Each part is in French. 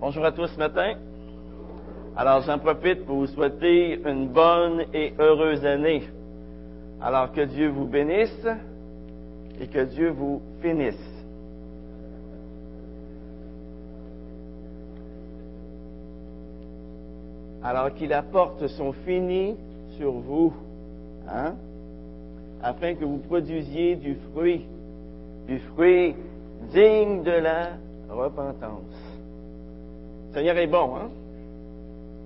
Bonjour à tous ce matin. Alors, j'en profite pour vous souhaiter une bonne et heureuse année. Alors, que Dieu vous bénisse et que Dieu vous finisse. Alors qu'il apporte son fini sur vous, hein, afin que vous produisiez du fruit, du fruit digne de la repentance. Le Seigneur est bon, hein?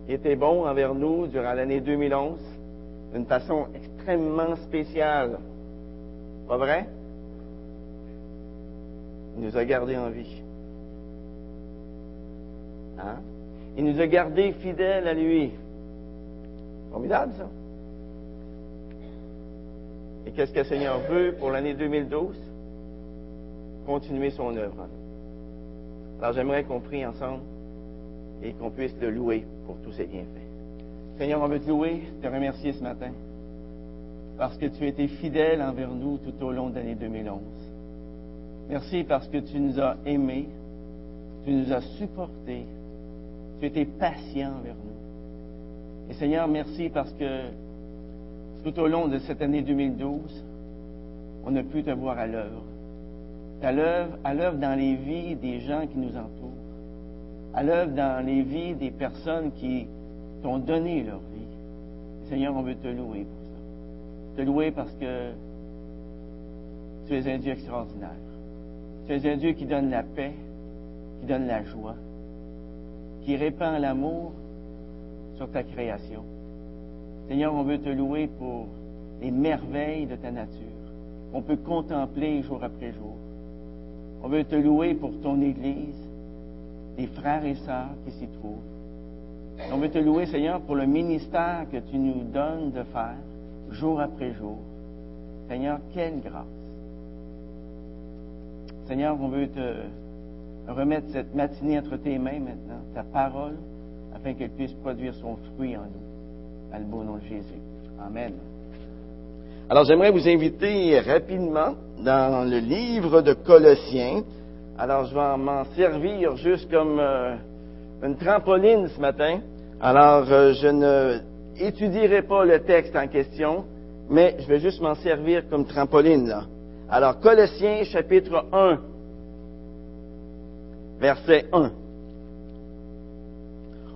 Il était bon envers nous durant l'année 2011 d'une façon extrêmement spéciale. Pas vrai? Il nous a gardés en vie. Hein? Il nous a gardés fidèles à lui. Formidable, ça. Et qu'est-ce que le Seigneur veut pour l'année 2012? Continuer son œuvre. Alors j'aimerais qu'on prie ensemble et qu'on puisse le louer pour tous ses bienfaits. Seigneur, on veut te louer, te remercier ce matin, parce que tu as été fidèle envers nous tout au long de l'année 2011. Merci parce que tu nous as aimés, tu nous as supportés, tu été patient envers nous. Et Seigneur, merci parce que tout au long de cette année 2012, on a pu te voir à l'œuvre. À l'œuvre, à l'œuvre dans les vies des gens qui nous entourent à l'œuvre dans les vies des personnes qui t'ont donné leur vie. Seigneur, on veut te louer pour ça. Te louer parce que tu es un Dieu extraordinaire. Tu es un Dieu qui donne la paix, qui donne la joie, qui répand l'amour sur ta création. Seigneur, on veut te louer pour les merveilles de ta nature. On peut contempler jour après jour. On veut te louer pour ton Église des frères et sœurs qui s'y trouvent. On veut te louer, Seigneur, pour le ministère que tu nous donnes de faire jour après jour. Seigneur, quelle grâce. Seigneur, on veut te remettre cette matinée entre tes mains maintenant, ta parole, afin qu'elle puisse produire son fruit en nous. Dans le beau nom de Jésus. Amen. Alors j'aimerais vous inviter rapidement dans le livre de Colossiens, alors, je vais m'en servir juste comme euh, une trampoline ce matin. Alors, euh, je ne étudierai pas le texte en question, mais je vais juste m'en servir comme trampoline là. Alors, Colossiens chapitre 1, verset 1.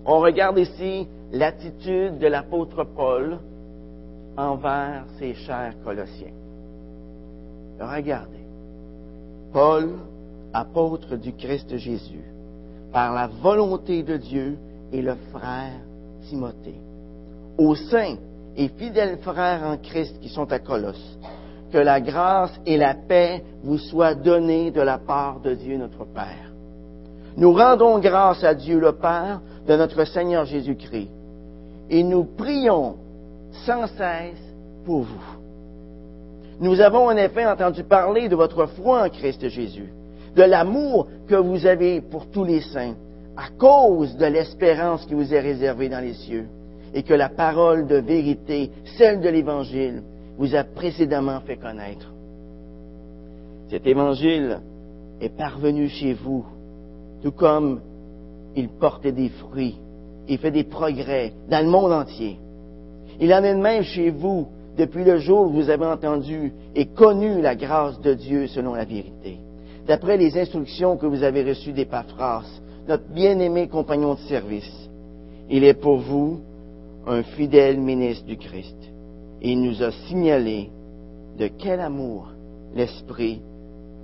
On regarde ici l'attitude de l'apôtre Paul envers ses chers Colossiens. Regardez. Paul apôtre du Christ Jésus, par la volonté de Dieu et le frère Timothée. Aux saints et fidèles frères en Christ qui sont à Colosse, que la grâce et la paix vous soient données de la part de Dieu notre Père. Nous rendons grâce à Dieu le Père de notre Seigneur Jésus-Christ et nous prions sans cesse pour vous. Nous avons en effet entendu parler de votre foi en Christ Jésus de l'amour que vous avez pour tous les saints, à cause de l'espérance qui vous est réservée dans les cieux, et que la parole de vérité, celle de l'Évangile, vous a précédemment fait connaître. Cet Évangile est parvenu chez vous, tout comme il portait des fruits et fait des progrès dans le monde entier. Il en est de même chez vous depuis le jour où vous avez entendu et connu la grâce de Dieu selon la vérité d'après les instructions que vous avez reçues d'Epaphras, notre bien-aimé compagnon de service. Il est pour vous un fidèle ministre du Christ. Et il nous a signalé de quel amour l'Esprit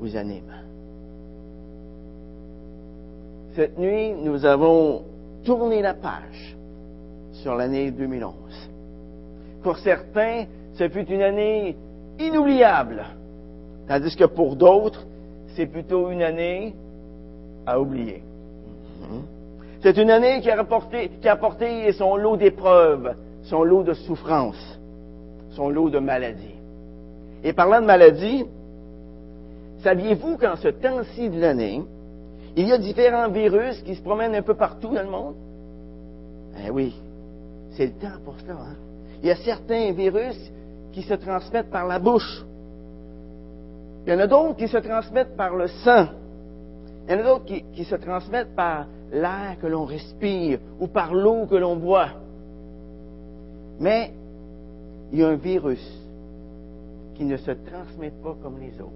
vous anime. Cette nuit, nous avons tourné la page sur l'année 2011. Pour certains, ce fut une année inoubliable, tandis que pour d'autres, c'est plutôt une année à oublier. C'est une année qui a, qui a apporté son lot d'épreuves, son lot de souffrances, son lot de maladies. Et parlant de maladies, saviez-vous qu'en ce temps-ci de l'année, il y a différents virus qui se promènent un peu partout dans le monde? Eh oui, c'est le temps pour cela. Hein? Il y a certains virus qui se transmettent par la bouche. Il y en a d'autres qui se transmettent par le sang. Il y en a d'autres qui, qui se transmettent par l'air que l'on respire ou par l'eau que l'on boit. Mais il y a un virus qui ne se transmet pas comme les autres.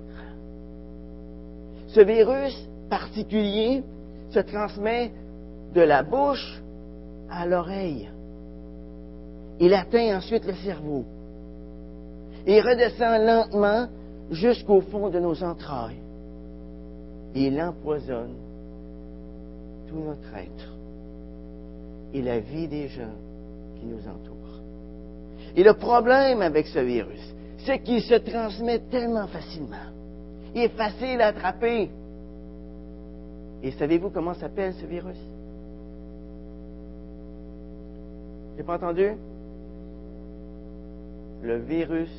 Ce virus particulier se transmet de la bouche à l'oreille. Il atteint ensuite le cerveau. Il redescend lentement jusqu'au fond de nos entrailles. Il empoisonne tout notre être et la vie des gens qui nous entourent. Et le problème avec ce virus, c'est qu'il se transmet tellement facilement. Il est facile à attraper. Et savez-vous comment s'appelle ce virus? J'ai pas entendu? Le virus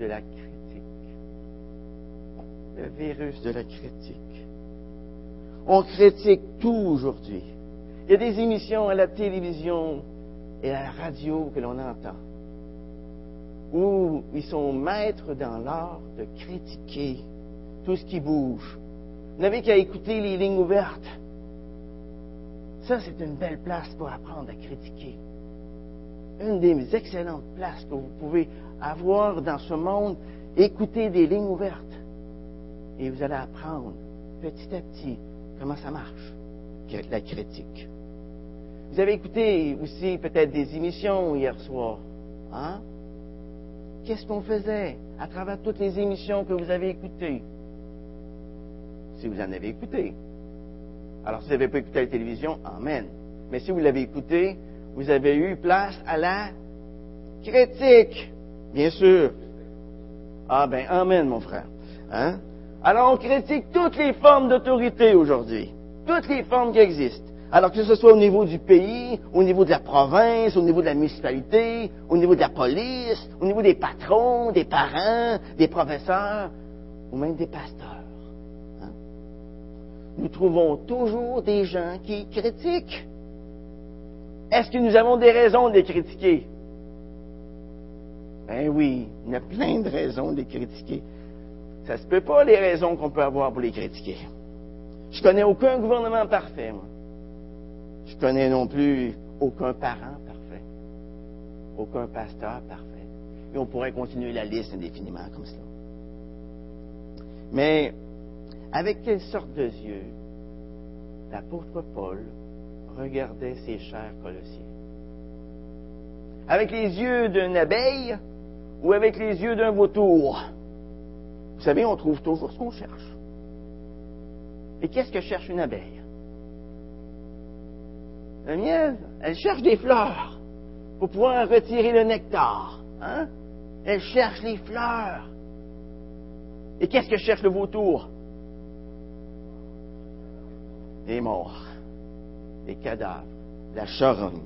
de la critique. Le virus de la critique. On critique tout aujourd'hui. Il y a des émissions à la télévision et à la radio que l'on entend où ils sont maîtres dans l'art de critiquer tout ce qui bouge. Vous n'avez qu'à écouter les lignes ouvertes. Ça, c'est une belle place pour apprendre à critiquer. Une des excellentes places que vous pouvez avoir dans ce monde, écouter des lignes ouvertes. Et vous allez apprendre petit à petit comment ça marche, la critique. Vous avez écouté aussi peut-être des émissions hier soir. Hein? Qu'est-ce qu'on faisait à travers toutes les émissions que vous avez écoutées? Si vous en avez écouté. Alors, si vous n'avez pas écouté la télévision, Amen. Mais si vous l'avez écouté, vous avez eu place à la critique, bien sûr. Ah ben, Amen, mon frère. Hein? Alors, on critique toutes les formes d'autorité aujourd'hui. Toutes les formes qui existent. Alors que ce soit au niveau du pays, au niveau de la province, au niveau de la municipalité, au niveau de la police, au niveau des patrons, des parents, des professeurs, ou même des pasteurs. Hein. Nous trouvons toujours des gens qui critiquent. Est-ce que nous avons des raisons de les critiquer? Ben oui, il y a plein de raisons de les critiquer. Ça se peut pas les raisons qu'on peut avoir pour les critiquer. Je connais aucun gouvernement parfait, moi. Je connais non plus aucun parent parfait, aucun pasteur parfait. Et on pourrait continuer la liste indéfiniment comme cela. Mais avec quelle sorte de yeux l'apôtre Paul regardait ses chers Colossiens? Avec les yeux d'une abeille ou avec les yeux d'un vautour? Vous savez, on trouve toujours ce qu'on cherche. Et qu'est-ce que cherche une abeille? La miel, elle cherche des fleurs pour pouvoir retirer le nectar. Hein? Elle cherche les fleurs. Et qu'est-ce que cherche le vautour? Les morts, les cadavres, la charogne.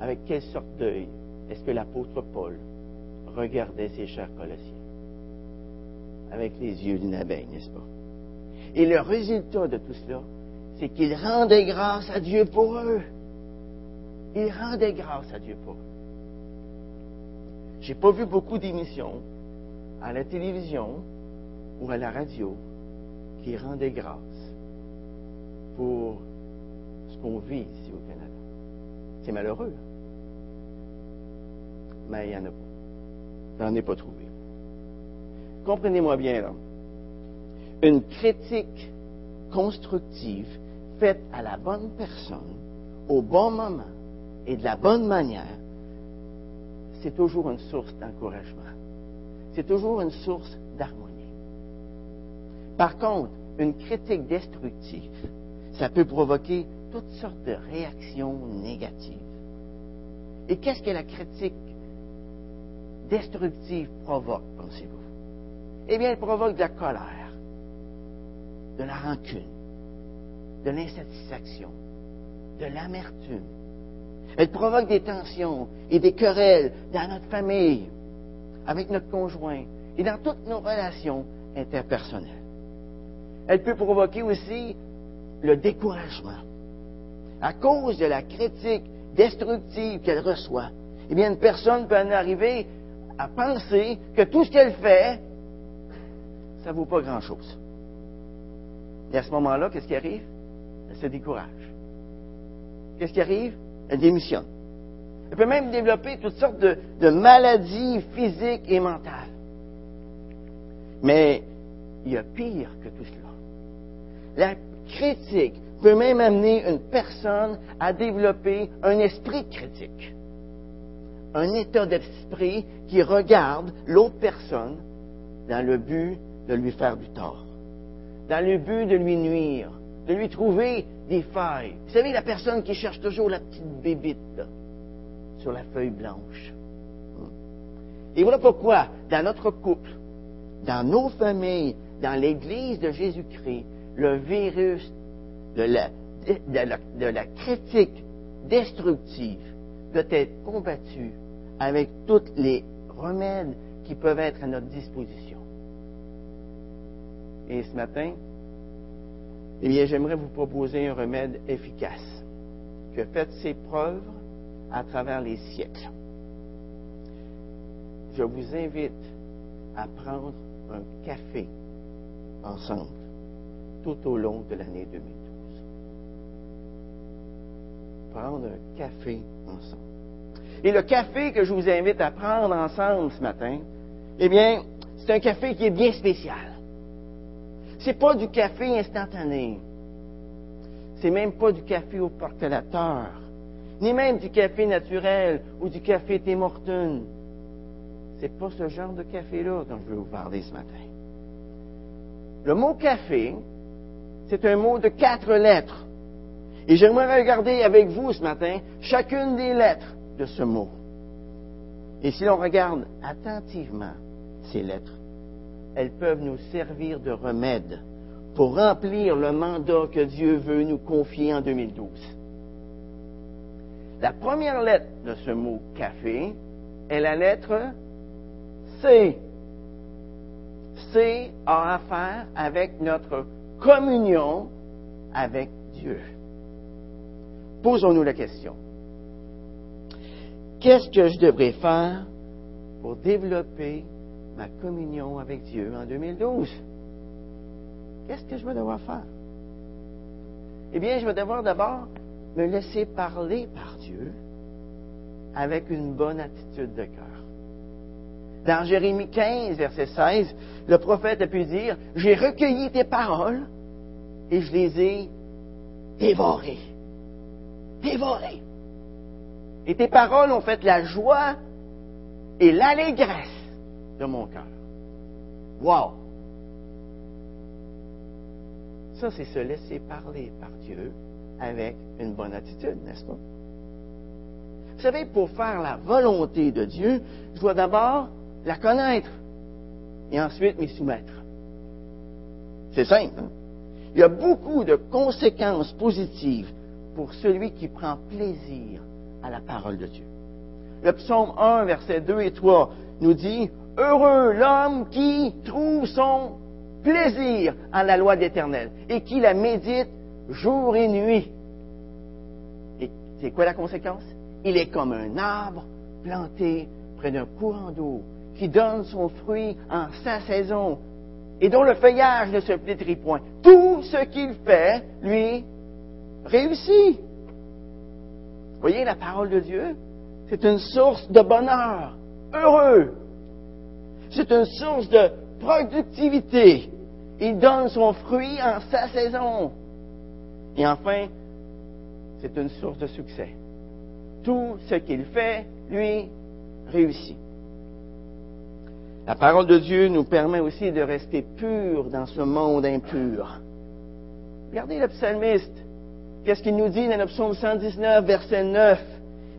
Avec quelle sorte d'œil est-ce que l'apôtre Paul regardait ses chers Colossiens? Avec les yeux d'une abeille, n'est-ce pas? Et le résultat de tout cela, c'est qu'ils rendaient grâce à Dieu pour eux. Ils rendaient grâce à Dieu pour eux. J'ai pas vu beaucoup d'émissions à la télévision ou à la radio qui rendaient grâce pour ce qu'on vit ici au Canada. C'est malheureux. Mais il n'y en a pas. J'en ai pas trouvé. Comprenez-moi bien là. Une critique constructive faite à la bonne personne, au bon moment et de la bonne manière, c'est toujours une source d'encouragement. C'est toujours une source d'harmonie. Par contre, une critique destructive, ça peut provoquer toutes sortes de réactions négatives. Et qu'est-ce que la critique destructive provoque, pensez-vous? Eh bien, elle provoque de la colère, de la rancune, de l'insatisfaction, de l'amertume. Elle provoque des tensions et des querelles dans notre famille, avec notre conjoint et dans toutes nos relations interpersonnelles. Elle peut provoquer aussi le découragement. À cause de la critique destructive qu'elle reçoit, eh bien, une personne peut en arriver à penser que tout ce qu'elle fait, ça ne vaut pas grand-chose. Et à ce moment-là, qu'est-ce qui arrive? Elle se décourage. Qu'est-ce qui arrive? Elle démissionne. Elle peut même développer toutes sortes de, de maladies physiques et mentales. Mais il y a pire que tout cela. La critique peut même amener une personne à développer un esprit critique. Un état d'esprit qui regarde l'autre personne dans le but de lui faire du tort, dans le but de lui nuire, de lui trouver des failles. Vous savez, la personne qui cherche toujours la petite bébite sur la feuille blanche. Et voilà pourquoi, dans notre couple, dans nos familles, dans l'Église de Jésus-Christ, le virus de, la, critique destructive doit être combattu avec tous les remèdes qui peuvent être à notre disposition. Et ce matin, eh bien, j'aimerais vous proposer un remède efficace qui a fait ses preuves à travers les siècles. Je vous invite à prendre un café ensemble tout au long de l'année 2012. Prendre un café ensemble. Et le café que je vous invite à prendre ensemble ce matin, eh bien, c'est un café qui est bien spécial. C'est pas du café instantané. C'est même pas du café au portelateur, ni même du café naturel ou du café Tim Hortons. C'est pas ce genre de café-là dont je vais vous parler ce matin. Le mot café, c'est un mot de quatre lettres. Et j'aimerais regarder avec vous ce matin chacune des lettres de ce mot. Et si l'on regarde attentivement ces lettres, elles peuvent nous servir de remède pour remplir le mandat que Dieu veut nous confier en 2012. La première lettre de ce mot café est la lettre C. C a affaire avec notre communion avec Dieu. Posons-nous la question. Qu'est-ce que je devrais faire pour développer ma communion avec Dieu en 2012? Qu'est-ce que je vais devoir faire? Eh bien, je vais devoir d'abord me laisser parler par Dieu avec une bonne attitude de cœur. Dans Jérémie 15, verset 16, le prophète a pu dire, j'ai recueilli tes paroles et je les ai dévorées. Dévorées. Et tes paroles ont fait la joie et l'allégresse de mon cœur. Wow! Ça, c'est se laisser parler par Dieu avec une bonne attitude, n'est-ce pas? Vous savez, pour faire la volonté de Dieu, je dois d'abord la connaître et ensuite m'y soumettre. C'est simple. Hein? Il y a beaucoup de conséquences positives pour celui qui prend plaisir à la parole de Dieu. Le psaume 1, versets 2 et 3 nous dit, Heureux l'homme qui trouve son plaisir en la loi d'Éternel et qui la médite jour et nuit. Et c'est quoi la conséquence? Il est comme un arbre planté près d'un courant d'eau qui donne son fruit en sa saison et dont le feuillage ne se flétrit point. Tout ce qu'il fait, lui, réussit. Voyez, la parole de Dieu, c'est une source de bonheur, heureux. C'est une source de productivité. Il donne son fruit en sa saison. Et enfin, c'est une source de succès. Tout ce qu'il fait, lui, réussit. La parole de Dieu nous permet aussi de rester purs dans ce monde impur. Regardez le psalmiste. Qu'est-ce qu'il nous dit dans le psaume 119, verset 9?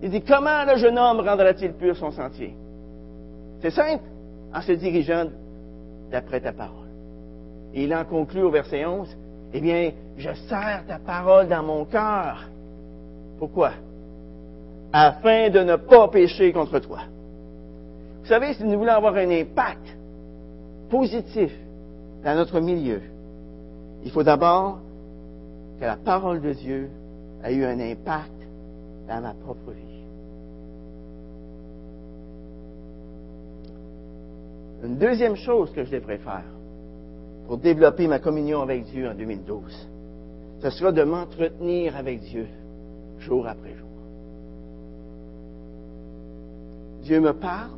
Il dit, comment le jeune homme rendra-t-il pur son sentier? C'est simple, en se dirigeant d'après ta parole. Et il en conclut au verset 11, eh bien, je serre ta parole dans mon cœur. Pourquoi? Afin de ne pas pécher contre toi. Vous savez, si nous voulons avoir un impact positif dans notre milieu, il faut d'abord que la parole de Dieu ait eu un impact dans ma propre vie. Une deuxième chose que je devrais faire pour développer ma communion avec Dieu en 2012, ce sera de m'entretenir avec Dieu jour après jour. Dieu me parle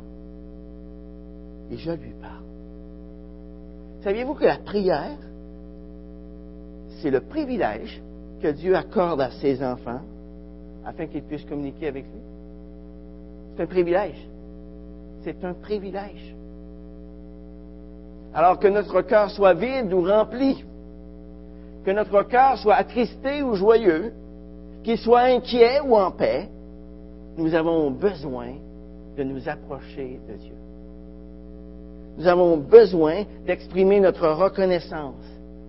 et je lui parle. Saviez-vous que la prière, c'est le privilège que Dieu accorde à ses enfants afin qu'ils puissent communiquer avec lui? C'est un privilège. C'est un privilège. Alors que notre cœur soit vide ou rempli, que notre cœur soit attristé ou joyeux, qu'il soit inquiet ou en paix, nous avons besoin de nous approcher de Dieu. Nous avons besoin d'exprimer notre reconnaissance,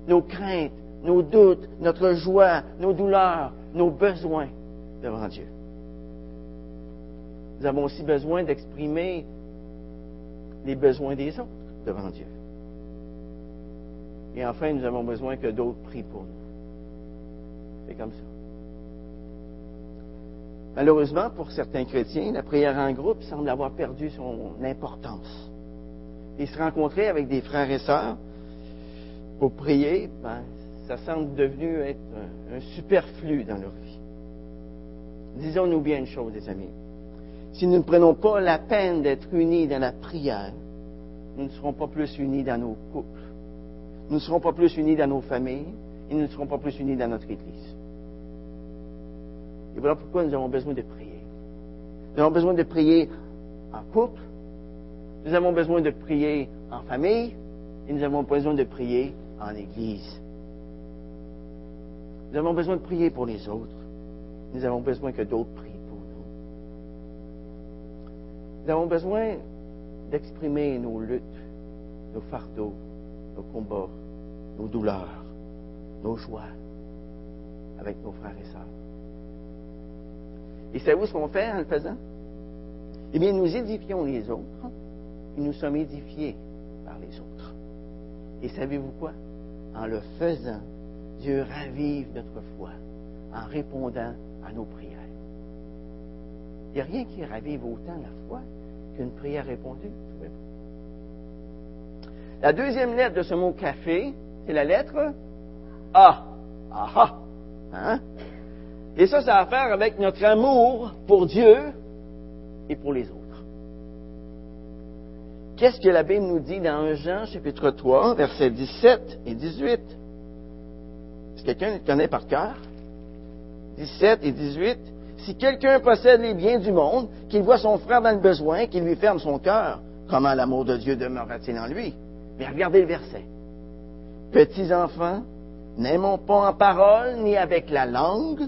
nos craintes, nos doutes, notre joie, nos douleurs, nos besoins devant Dieu. Nous avons aussi besoin d'exprimer les besoins des autres devant Dieu. Et enfin, nous avons besoin que d'autres prient pour nous. C'est comme ça. Malheureusement, pour certains chrétiens, la prière en groupe semble avoir perdu son importance. Et se rencontrer avec des frères et sœurs pour prier, ben, ça semble devenu être un, un superflu dans leur vie. Disons-nous bien une chose, les amis. Si nous ne prenons pas la peine d'être unis dans la prière, nous ne serons pas plus unis dans nos couples, nous ne serons pas plus unis dans nos familles, et nous ne serons pas plus unis dans notre Église. Et voilà pourquoi nous avons besoin de prier. Nous avons besoin de prier en couple, nous avons besoin de prier en famille, et nous avons besoin de prier en Église. Nous avons besoin de prier pour les autres. Nous avons besoin que d'autres prient pour nous. Nous avons besoin d'exprimer nos luttes, nos fardeaux, nos combats, nos douleurs, nos joies avec nos frères et sœurs. Et savez-vous ce qu'on fait en le faisant? Eh bien, nous édifions les autres et nous sommes édifiés par les autres. Et savez-vous quoi? En le faisant, Dieu ravive notre foi en répondant à nos prières. Il n'y a rien qui ravive autant la foi qu'une prière répondue. La deuxième lettre de ce mot café, c'est la lettre A. Aha. Hein? Et ça, ça a à faire avec notre amour pour Dieu et pour les autres. Qu'est-ce que la Bible nous dit dans 1 Jean, chapitre 3, versets 17 et 18? Quelqu'un le connaît par cœur? 17 et 18. Si quelqu'un possède les biens du monde, qu'il voit son frère dans le besoin, qu'il lui ferme son cœur, comment l'amour de Dieu demeurera-t-il en lui? Mais regardez le verset. Petits enfants, n'aimons pas en parole ni avec la langue,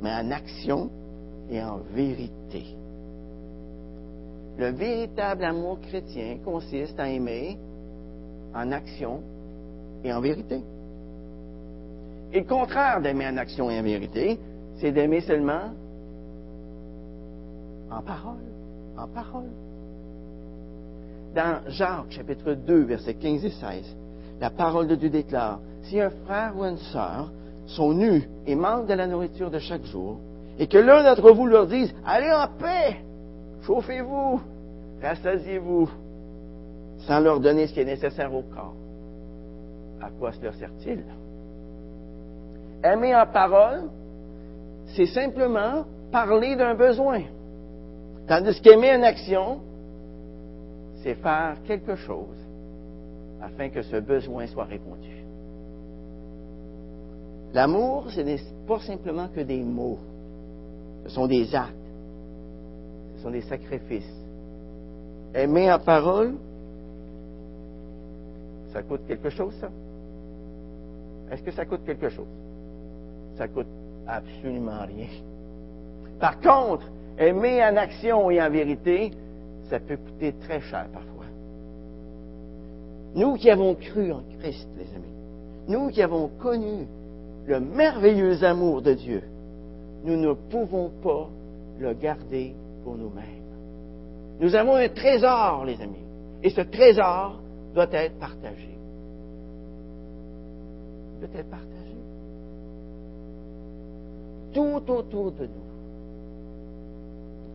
mais en action et en vérité. Le véritable amour chrétien consiste à aimer en action et en vérité. Et le contraire d'aimer en action et en vérité, c'est d'aimer seulement en parole. En parole. Dans Jacques chapitre 2, versets 15 et 16, la parole de Dieu déclare, si un frère ou une sœur sont nus et manquent de la nourriture de chaque jour, et que l'un d'entre vous leur dise, allez en paix, chauffez-vous, rassasiez-vous, sans leur donner ce qui est nécessaire au corps, à quoi cela sert-il? Aimer en parole, c'est simplement parler d'un besoin. Tandis qu'aimer en action, c'est faire quelque chose afin que ce besoin soit répondu. L'amour, ce n'est pas simplement que des mots. Ce sont des actes. Ce sont des sacrifices. Aimer en parole, ça coûte quelque chose, ça? Est-ce que ça coûte quelque chose? Ça coûte absolument rien. Par contre, aimer en action et en vérité, ça peut coûter très cher parfois. Nous qui avons cru en Christ, les amis, nous qui avons connu le merveilleux amour de Dieu, nous ne pouvons pas le garder pour nous-mêmes. Nous avons un trésor, les amis, et ce trésor doit être partagé. Doit être partagé. Tout autour de nous.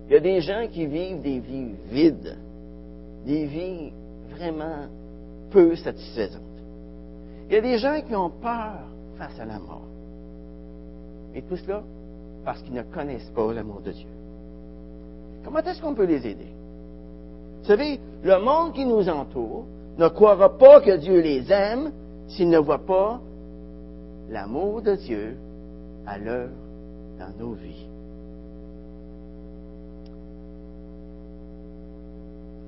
Il y a des gens qui vivent des vies vides, des vies vraiment peu satisfaisantes. Il y a des gens qui ont peur face à la mort. Et tout cela parce qu'ils ne connaissent pas l'amour de Dieu. Comment est-ce qu'on peut les aider? Vous savez, le monde qui nous entoure ne croira pas que Dieu les aime s'il ne voit pas l'amour de Dieu à l'œuvre dans nos vies.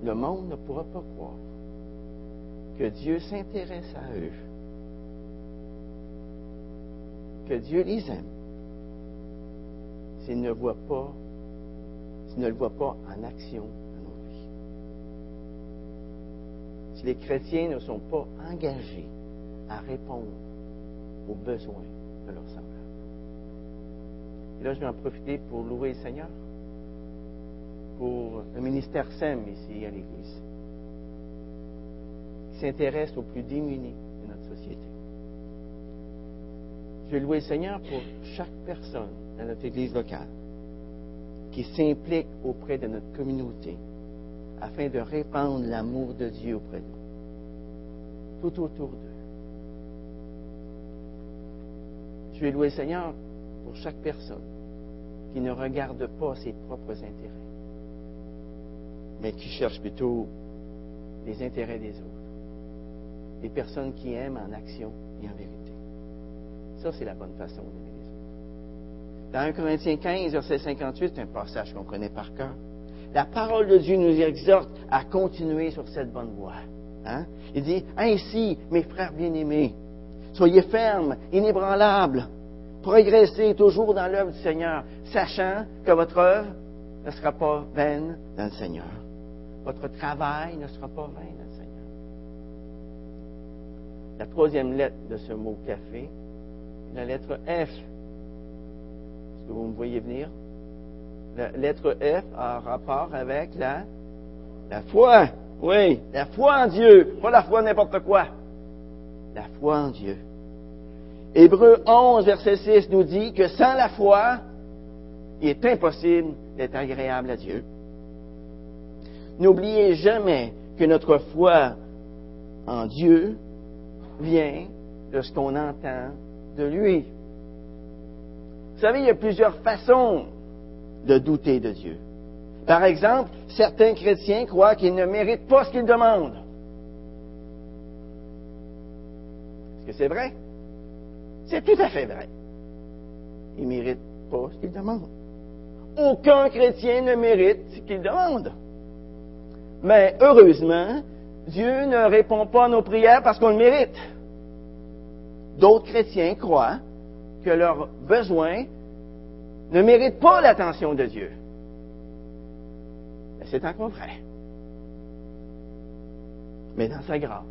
Le monde ne pourra pas croire que Dieu s'intéresse à eux, que Dieu les aime, s'il ne voit pas, s'il ne le voit pas en action dans nos vies. Si les chrétiens ne sont pas engagés à répondre aux besoins de leurs semblables. Et là, je vais en profiter pour louer le Seigneur pour le ministère SEM ici à l'Église, qui s'intéresse aux plus démunis de notre société. Je vais louer le Seigneur pour chaque personne dans notre Église locale qui s'implique auprès de notre communauté afin de répandre l'amour de Dieu auprès de nous, tout autour d'eux. Je vais louer le Seigneur pour chaque personne qui ne regarde pas ses propres intérêts, mais qui cherche plutôt les intérêts des autres. Des personnes qui aiment en action et en vérité. Ça, c'est la bonne façon d'aimer les autres. Dans 1 Corinthiens 15, verset 58, c'est un passage qu'on connaît par cœur. La parole de Dieu nous exhorte à continuer sur cette bonne voie. Hein? Il dit, ainsi, mes frères bien-aimés, soyez fermes, inébranlables, progressez toujours dans l'œuvre du Seigneur, sachant que votre œuvre ne sera pas vaine dans le Seigneur. Votre travail ne sera pas vain dans le Seigneur. La troisième lettre de ce mot café, la lettre F. Est-ce que vous me voyez venir? La lettre F a rapport avec la, la foi. Oui, la foi en Dieu. Pas la foi n'importe quoi. La foi en Dieu. Hébreu 11, verset 6 nous dit que sans la foi, il est impossible d'être agréable à Dieu. N'oubliez jamais que notre foi en Dieu vient de ce qu'on entend de lui. Vous savez, il y a plusieurs façons de douter de Dieu. Par exemple, certains chrétiens croient qu'ils ne méritent pas ce qu'ils demandent. Est-ce que c'est vrai? C'est tout à fait vrai. Ils ne méritent pas ce qu'ils demandent. Aucun chrétien ne mérite ce qu'il demande. Mais heureusement, Dieu ne répond pas à nos prières parce qu'on le mérite. D'autres chrétiens croient que leurs besoins ne méritent pas l'attention de Dieu. C'est encore vrai. Mais dans sa grâce,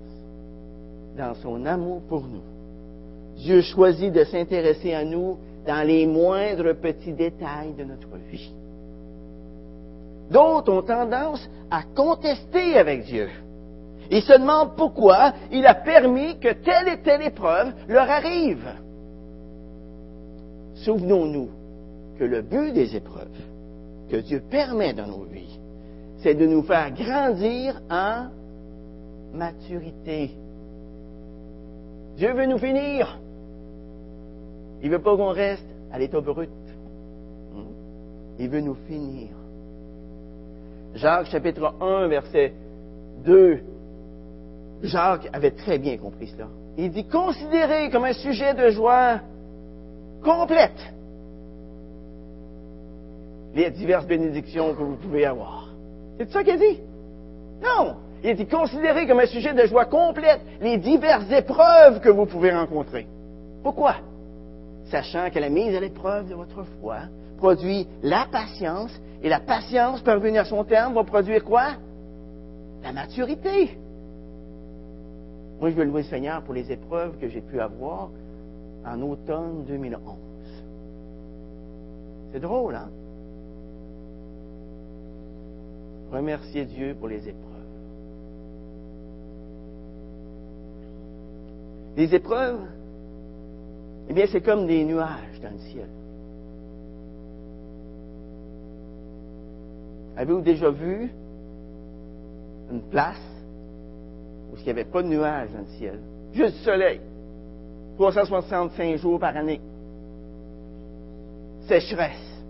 dans son amour pour nous, Dieu choisit de s'intéresser à nous dans les moindres petits détails de notre vie. D'autres ont tendance à contester avec Dieu. Ils se demandent pourquoi il a permis que telle et telle épreuve leur arrive. Souvenons-nous que le but des épreuves que Dieu permet dans nos vies, c'est de nous faire grandir en maturité. Dieu veut nous finir. Il ne veut pas qu'on reste à l'état brut. Hmm? Il veut nous finir. Jacques chapitre 1, verset 2. Jacques avait très bien compris cela. Il dit, considérez comme un sujet de joie complète les diverses bénédictions que vous pouvez avoir. C'est ça qu'il dit? Non! Il dit, considérez comme un sujet de joie complète les diverses épreuves que vous pouvez rencontrer. Pourquoi? Sachant que la mise à l'épreuve de votre foi produit la patience, et la patience, parvenue à son terme, va produire quoi? La maturité. Moi, je veux louer le Seigneur pour les épreuves que j'ai pu avoir en automne 2011. C'est drôle, hein? Remercier Dieu pour les épreuves. Les épreuves, eh bien, c'est comme des nuages dans le ciel. Avez-vous déjà vu une place où il n'y avait pas de nuages dans le ciel? Juste le soleil. 365 jours par année. Sécheresse.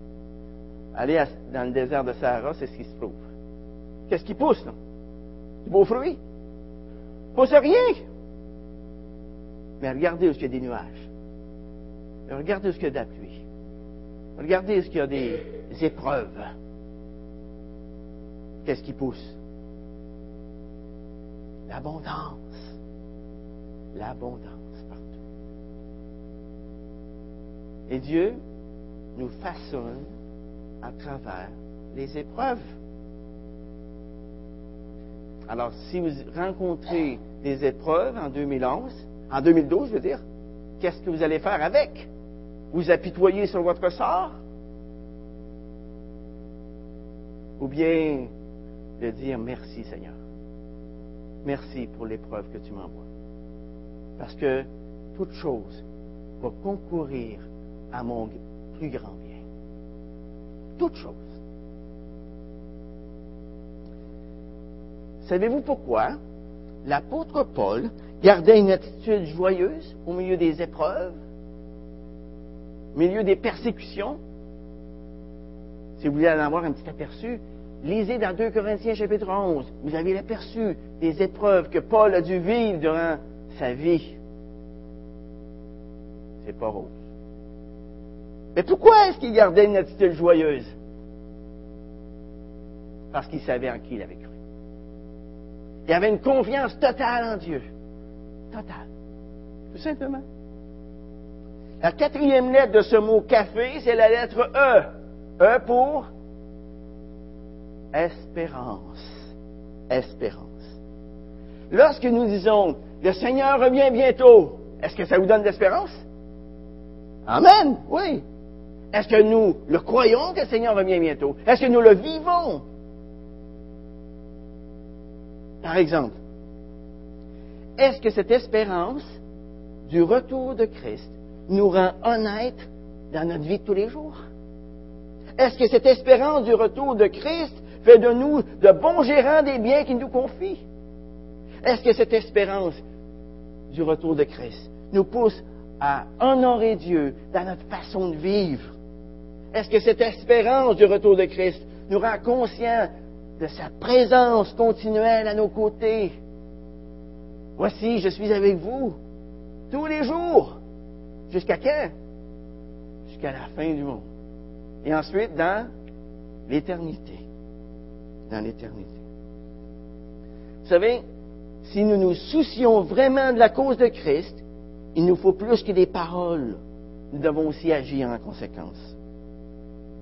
Allez dans le désert de Sahara, c'est ce qui se trouve. Qu'est-ce qui pousse, là? Du beaux fruits. Pousse rien. Mais regardez où il y a des nuages. Regardez où il y a de la pluie. Regardez où il y a des épreuves. Qu'est-ce qui pousse? L'abondance. L'abondance partout. Et Dieu nous façonne à travers les épreuves. Alors, si vous rencontrez des épreuves en 2011, en 2012, je veux dire, qu'est-ce que vous allez faire avec? Vous apitoyer sur votre sort? Ou bien de dire merci Seigneur. Merci pour l'épreuve que tu m'envoies. Parce que toute chose va concourir à mon plus grand bien. Toute chose. Savez-vous pourquoi? L'apôtre Paul gardait une attitude joyeuse au milieu des épreuves, milieu des persécutions? Si vous voulez en avoir un petit aperçu, lisez dans 2 Corinthiens chapitre 11. Vous avez l'aperçu des épreuves que Paul a dû vivre durant sa vie. C'est pas rose. Mais pourquoi est-ce qu'il gardait une attitude joyeuse? Parce qu'il savait en qui il avait cru. Il avait une confiance totale en Dieu. Totale. Tout simplement. La quatrième lettre de ce mot café, c'est la lettre E. E pour espérance. Espérance. Lorsque nous disons, le Seigneur revient bientôt, est-ce que ça vous donne de l'espérance? Amen, oui. Est-ce que nous le croyons que le Seigneur revient bientôt? Est-ce que nous le vivons? Par exemple, est-ce que cette espérance du retour de Christ nous rend honnêtes dans notre vie de tous les jours? Est-ce que cette espérance du retour de Christ fait de nous de bons gérants des biens qu'il nous confie? Est-ce que cette espérance du retour de Christ nous pousse à honorer Dieu dans notre façon de vivre? Est-ce que cette espérance du retour de Christ nous rend conscients de sa présence continuelle à nos côtés? Voici, je suis avec vous tous les jours. Jusqu'à quand? Jusqu'à la fin du monde. Et ensuite, dans l'éternité. Dans l'éternité. Vous savez, si nous nous soucions vraiment de la cause de Christ, il nous faut plus que des paroles. Nous devons aussi agir en conséquence.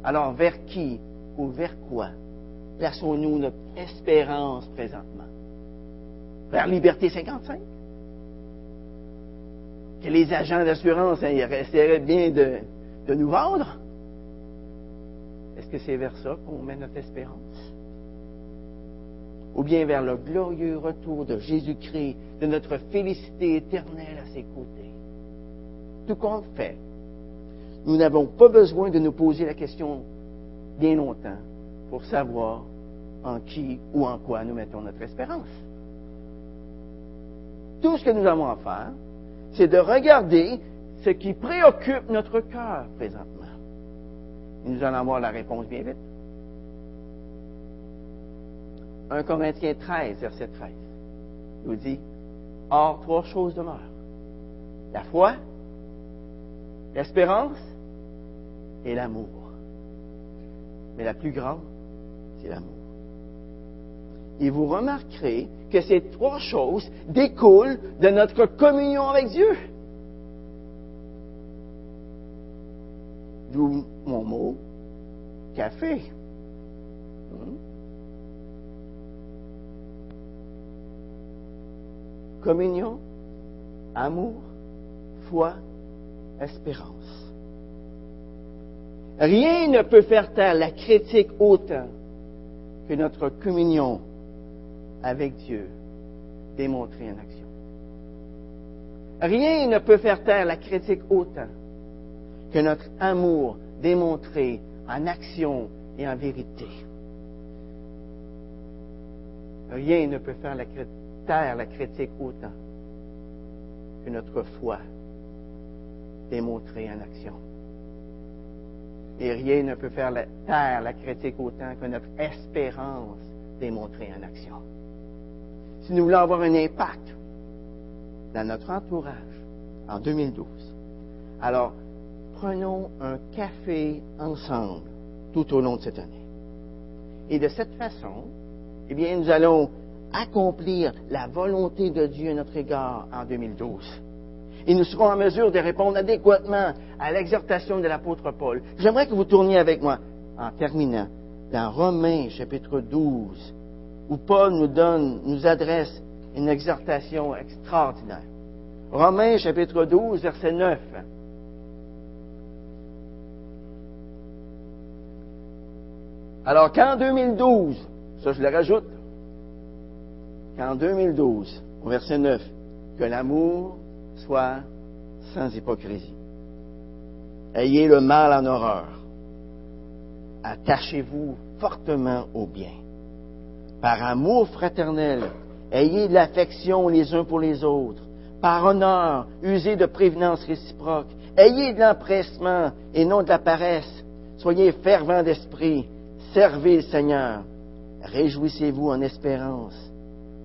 Alors, vers qui ou vers quoi plaçons-nous notre espérance présentement? Vers Liberté 55? Que les agents d'assurance hein, bien de, de nous vendre? Est-ce que c'est vers ça qu'on met notre espérance? Ou bien vers le glorieux retour de Jésus-Christ, de notre félicité éternelle à ses côtés? Tout compte fait, nous n'avons pas besoin de nous poser la question bien longtemps pour savoir en qui ou en quoi nous mettons notre espérance. Tout ce que nous avons à faire, c'est de regarder ce qui préoccupe notre cœur présentement. Et nous allons avoir la réponse bien vite. 1 Corinthiens 13, verset 13, nous dit, Or, trois choses demeurent. La foi, l'espérance et l'amour. Mais la plus grande, c'est l'amour. Et vous remarquerez que ces trois choses découlent de notre communion avec Dieu. D'où mon mot, café. Hmm? Communion, amour, foi, espérance. Rien ne peut faire taire la critique autant que notre communion avec Dieu démontrée en action. Rien ne peut faire taire la critique autant que notre amour démontré en action et en vérité. Rien ne peut faire taire la critique autant que notre foi démontrée en action. Et rien ne peut faire la, taire la critique autant que notre espérance démontrée en action. Si nous voulons avoir un impact dans notre entourage en 2012, alors prenons un café ensemble tout au long de cette année. Et de cette façon, eh bien, nous allons accomplir la volonté de Dieu à notre égard en 2012. Et nous serons en mesure de répondre adéquatement à l'exhortation de l'apôtre Paul. J'aimerais que vous tourniez avec moi, en terminant, dans Romains chapitre 12, où Paul nous donne, nous adresse une exhortation extraordinaire. Romains chapitre 12, verset 9. Alors qu'en 2012, ça je le rajoute, qu'en 2012, au verset 9, que l'amour soit sans hypocrisie. Ayez le mal en horreur. Attachez-vous fortement au bien. Par amour fraternel, ayez de l'affection les uns pour les autres. Par honneur, usez de prévenance réciproque. Ayez de l'empressement et non de la paresse. Soyez fervents d'esprit Servez le Seigneur. Réjouissez-vous en espérance.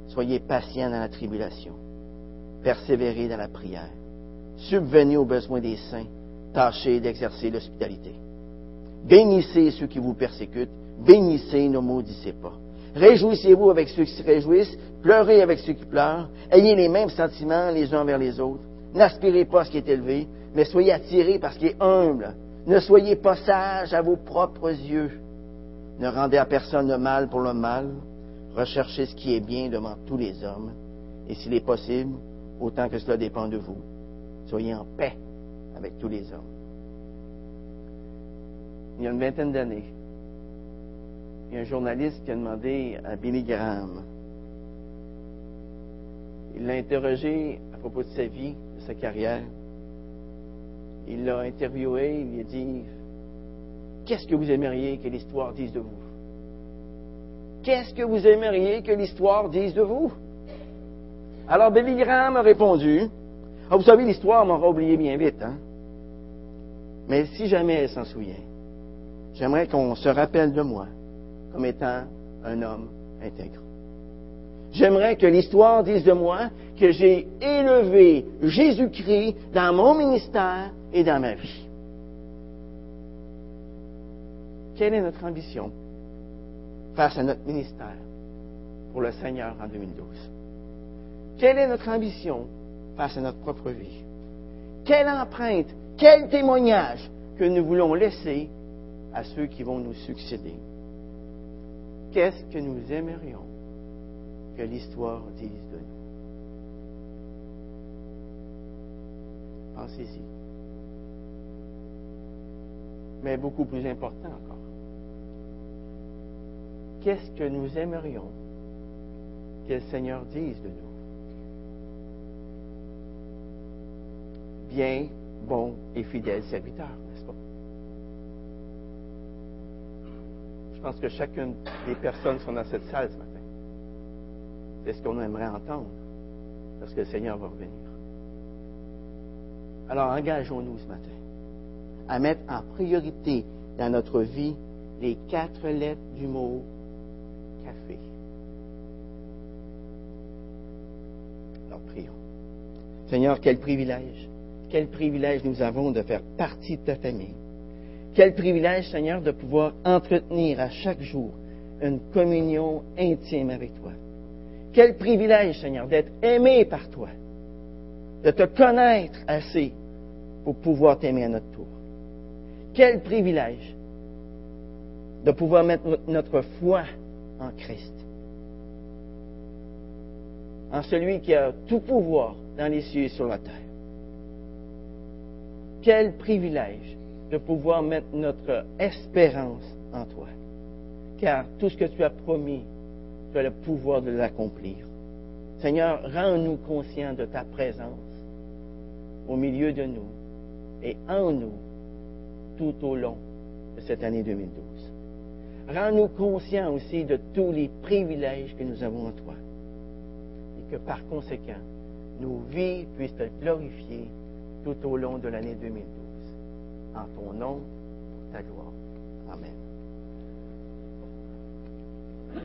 Soyez patients dans la tribulation. Persévérez dans la prière. Subvenez aux besoins des saints. Tâchez d'exercer l'hospitalité. Bénissez ceux qui vous persécutent. Bénissez, ne maudissez pas. Réjouissez-vous avec ceux qui se réjouissent. Pleurez avec ceux qui pleurent. Ayez les mêmes sentiments les uns envers les autres. N'aspirez pas à ce qui est élevé, mais soyez attirés par ce qui est humble. Ne soyez pas sages à vos propres yeux. Ne rendez à personne le mal pour le mal. Recherchez ce qui est bien devant tous les hommes. Et s'il est possible, autant que cela dépend de vous, soyez en paix avec tous les hommes. Il y a une vingtaine d'années, il y a un journaliste qui a demandé à Billy Graham. Il l'a interrogé à propos de sa vie, de sa carrière. Il l'a interviewé, il lui a dit Qu'est-ce que vous aimeriez que l'histoire dise de vous? Qu'est-ce que vous aimeriez que l'histoire dise de vous? Alors Billy Graham a répondu, ah, vous savez, l'histoire m'aura oublié bien vite, hein? Mais si jamais elle s'en souvient, j'aimerais qu'on se rappelle de moi comme étant un homme intègre. J'aimerais que l'histoire dise de moi que j'ai élevé Jésus-Christ dans mon ministère et dans ma vie. Quelle est notre ambition face à notre ministère pour le Seigneur en 2012? Quelle est notre ambition face à notre propre vie? Quelle empreinte, quel témoignage que nous voulons laisser à ceux qui vont nous succéder? Qu'est-ce que nous aimerions que l'histoire dise de nous? Pensez-y. Mais beaucoup plus important encore qu'est-ce que nous aimerions que le Seigneur dise de nous? Bien, bon et fidèle serviteur, pense que chacune des personnes sont dans cette salle ce matin, c'est ce qu'on aimerait entendre, parce que le Seigneur va revenir. Alors engageons-nous ce matin à mettre en priorité dans notre vie les quatre lettres du mot café. Alors prions. Seigneur, quel privilège, quel privilège nous avons de faire partie de ta famille. Quel privilège, Seigneur, de pouvoir entretenir à chaque jour une communion intime avec toi. Quel privilège, Seigneur, d'être aimé par toi, de te connaître assez pour pouvoir t'aimer à notre tour. Quel privilège de pouvoir mettre notre foi en Christ. En celui qui a tout pouvoir dans les cieux et sur la terre. Quel privilège de pouvoir mettre notre espérance en toi. Car tout ce que tu as promis, tu as le pouvoir de l'accomplir. Seigneur, rends-nous conscients de ta présence au milieu de nous et en nous tout au long de cette année 2012. Rends-nous conscients aussi de tous les privilèges que nous avons en toi. Et que par conséquent, nos vies puissent te glorifier tout au long de l'année 2012. En ton nom, pour ta gloire. Amen.